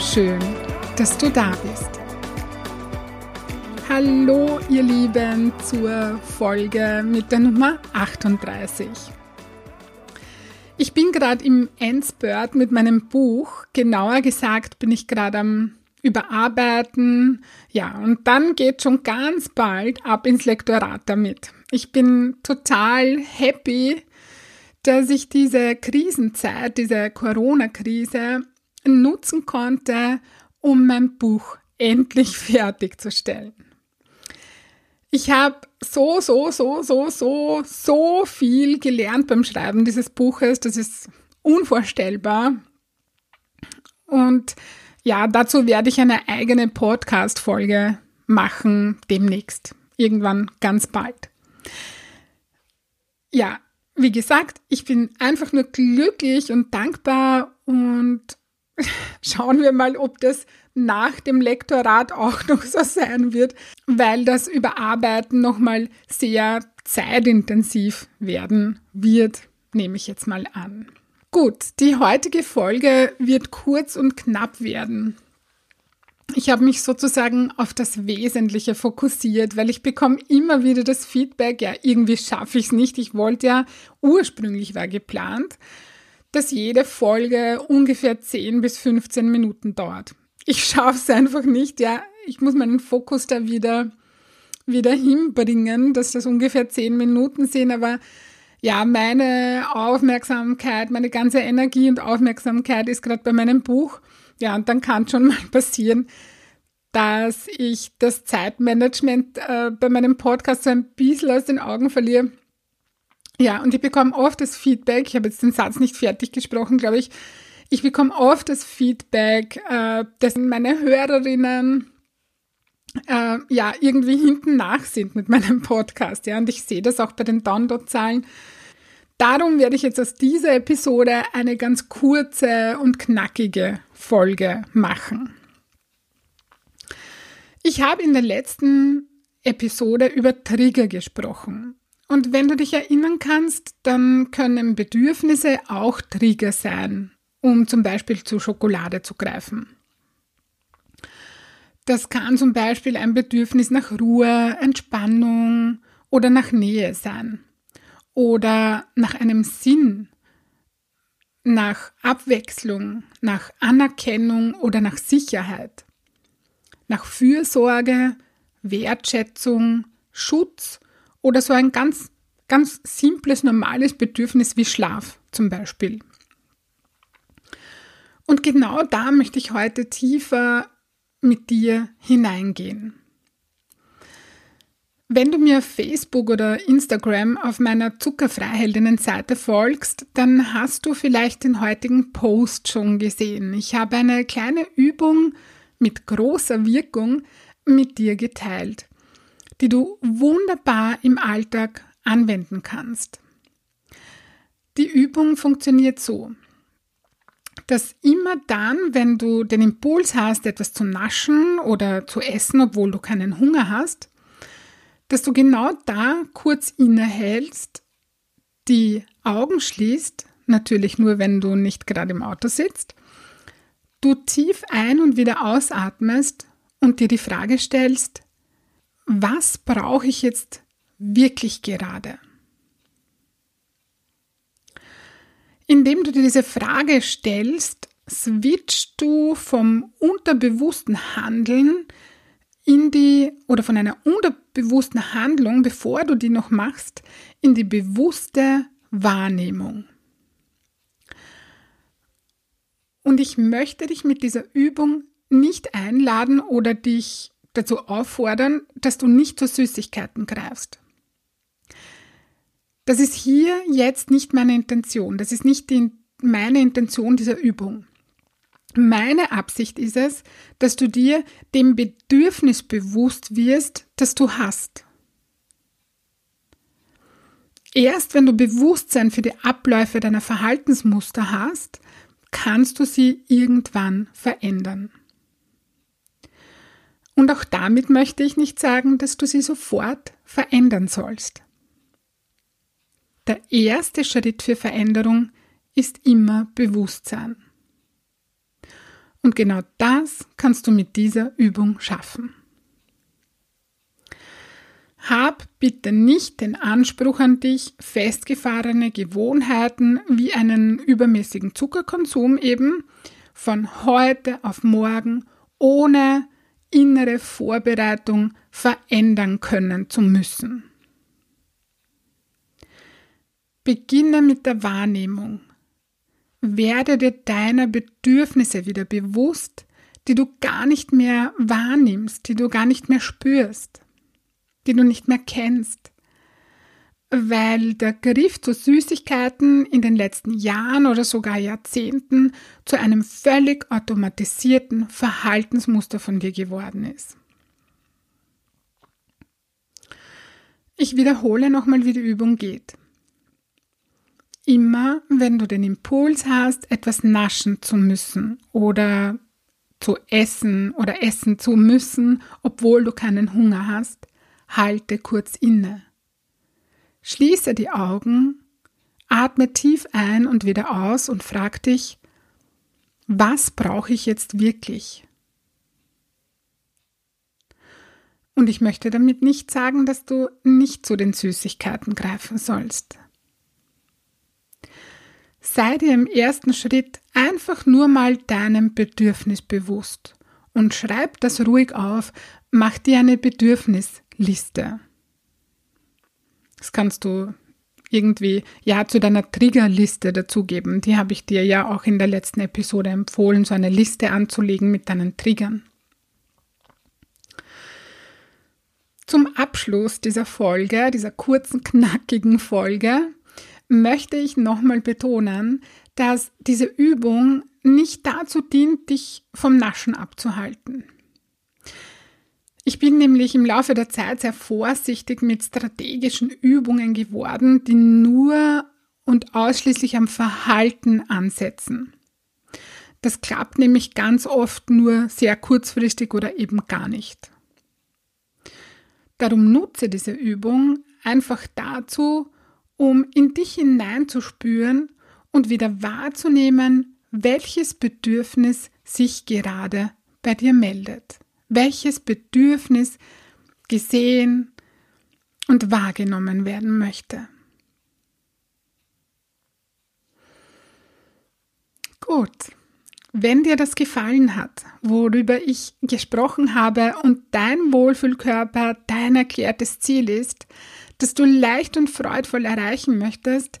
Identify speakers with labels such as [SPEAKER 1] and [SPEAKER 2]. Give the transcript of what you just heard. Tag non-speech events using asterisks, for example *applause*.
[SPEAKER 1] Schön, dass du da bist. Hallo, ihr Lieben, zur Folge mit der Nummer 38. Ich bin gerade im Endspurt mit meinem Buch. Genauer gesagt bin ich gerade am Überarbeiten. Ja, und dann geht schon ganz bald ab ins Lektorat damit. Ich bin total happy, dass ich diese Krisenzeit, diese Corona-Krise nutzen konnte, um mein Buch endlich *laughs* fertigzustellen. Ich habe so, so, so, so, so, so viel gelernt beim Schreiben dieses Buches. Das ist unvorstellbar. Und ja, dazu werde ich eine eigene Podcast-Folge machen demnächst. Irgendwann ganz bald. Ja, wie gesagt, ich bin einfach nur glücklich und dankbar und schauen wir mal, ob das nach dem Lektorat auch noch so sein wird, weil das Überarbeiten nochmal sehr zeitintensiv werden wird, nehme ich jetzt mal an. Gut, die heutige Folge wird kurz und knapp werden ich habe mich sozusagen auf das Wesentliche fokussiert, weil ich bekomme immer wieder das Feedback, ja, irgendwie schaffe ich es nicht. Ich wollte ja, ursprünglich war geplant, dass jede Folge ungefähr 10 bis 15 Minuten dauert. Ich schaffe es einfach nicht, ja. Ich muss meinen Fokus da wieder, wieder hinbringen, dass das ungefähr 10 Minuten sind, aber ja, meine Aufmerksamkeit, meine ganze Energie und Aufmerksamkeit ist gerade bei meinem Buch ja, und dann kann schon *laughs* mal passieren, dass ich das Zeitmanagement äh, bei meinem Podcast so ein bisschen aus den Augen verliere. Ja, und ich bekomme oft das Feedback, ich habe jetzt den Satz nicht fertig gesprochen, glaube ich, ich bekomme oft das Feedback, äh, dass meine Hörerinnen äh, ja irgendwie hinten nach sind mit meinem Podcast. Ja, und ich sehe das auch bei den Downloadzahlen. Darum werde ich jetzt aus dieser Episode eine ganz kurze und knackige Folge machen. Ich habe in der letzten Episode über Trigger gesprochen. Und wenn du dich erinnern kannst, dann können Bedürfnisse auch Trigger sein, um zum Beispiel zu Schokolade zu greifen. Das kann zum Beispiel ein Bedürfnis nach Ruhe, Entspannung oder nach Nähe sein oder nach einem Sinn, nach Abwechslung, nach Anerkennung oder nach Sicherheit, nach Fürsorge, Wertschätzung, Schutz oder so ein ganz, ganz simples, normales Bedürfnis wie Schlaf zum Beispiel. Und genau da möchte ich heute tiefer mit dir hineingehen. Wenn du mir auf Facebook oder Instagram auf meiner Zuckerfreiheldinnen-Seite folgst, dann hast du vielleicht den heutigen Post schon gesehen. Ich habe eine kleine Übung mit großer Wirkung mit dir geteilt, die du wunderbar im Alltag anwenden kannst. Die Übung funktioniert so, dass immer dann, wenn du den Impuls hast, etwas zu naschen oder zu essen, obwohl du keinen Hunger hast, dass du genau da kurz innehältst, die Augen schließt, natürlich nur, wenn du nicht gerade im Auto sitzt, du tief ein- und wieder ausatmest und dir die Frage stellst, was brauche ich jetzt wirklich gerade? Indem du dir diese Frage stellst, switchst du vom unterbewussten Handeln in die oder von einer unterbewussten Handlung, bevor du die noch machst, in die bewusste Wahrnehmung. Und ich möchte dich mit dieser Übung nicht einladen oder dich dazu auffordern, dass du nicht zu Süßigkeiten greifst. Das ist hier jetzt nicht meine Intention. Das ist nicht die, meine Intention dieser Übung. Meine Absicht ist es, dass du dir dem Bedürfnis bewusst wirst, das du hast. Erst wenn du Bewusstsein für die Abläufe deiner Verhaltensmuster hast, kannst du sie irgendwann verändern. Und auch damit möchte ich nicht sagen, dass du sie sofort verändern sollst. Der erste Schritt für Veränderung ist immer Bewusstsein. Und genau das kannst du mit dieser Übung schaffen. Hab bitte nicht den Anspruch an dich, festgefahrene Gewohnheiten wie einen übermäßigen Zuckerkonsum eben von heute auf morgen ohne innere Vorbereitung verändern können zu müssen. Beginne mit der Wahrnehmung. Werde dir deiner Bedürfnisse wieder bewusst, die du gar nicht mehr wahrnimmst, die du gar nicht mehr spürst die du nicht mehr kennst, weil der Griff zu Süßigkeiten in den letzten Jahren oder sogar Jahrzehnten zu einem völlig automatisierten Verhaltensmuster von dir geworden ist. Ich wiederhole nochmal, wie die Übung geht. Immer, wenn du den Impuls hast, etwas naschen zu müssen oder zu essen oder essen zu müssen, obwohl du keinen Hunger hast, halte kurz inne. Schließe die Augen, atme tief ein und wieder aus und frag dich, was brauche ich jetzt wirklich? Und ich möchte damit nicht sagen, dass du nicht zu den Süßigkeiten greifen sollst. Sei dir im ersten Schritt einfach nur mal deinem Bedürfnis bewusst und schreib das ruhig auf, mach dir eine Bedürfnis Liste. Das kannst du irgendwie ja zu deiner Triggerliste dazugeben. Die habe ich dir ja auch in der letzten Episode empfohlen, so eine Liste anzulegen mit deinen Triggern. Zum Abschluss dieser Folge, dieser kurzen, knackigen Folge, möchte ich nochmal betonen, dass diese Übung nicht dazu dient, dich vom Naschen abzuhalten. Ich bin nämlich im Laufe der Zeit sehr vorsichtig mit strategischen Übungen geworden, die nur und ausschließlich am Verhalten ansetzen. Das klappt nämlich ganz oft nur sehr kurzfristig oder eben gar nicht. Darum nutze diese Übung einfach dazu, um in dich hineinzuspüren und wieder wahrzunehmen, welches Bedürfnis sich gerade bei dir meldet welches Bedürfnis gesehen und wahrgenommen werden möchte. Gut, wenn dir das gefallen hat, worüber ich gesprochen habe und dein Wohlfühlkörper dein erklärtes Ziel ist, das du leicht und freudvoll erreichen möchtest,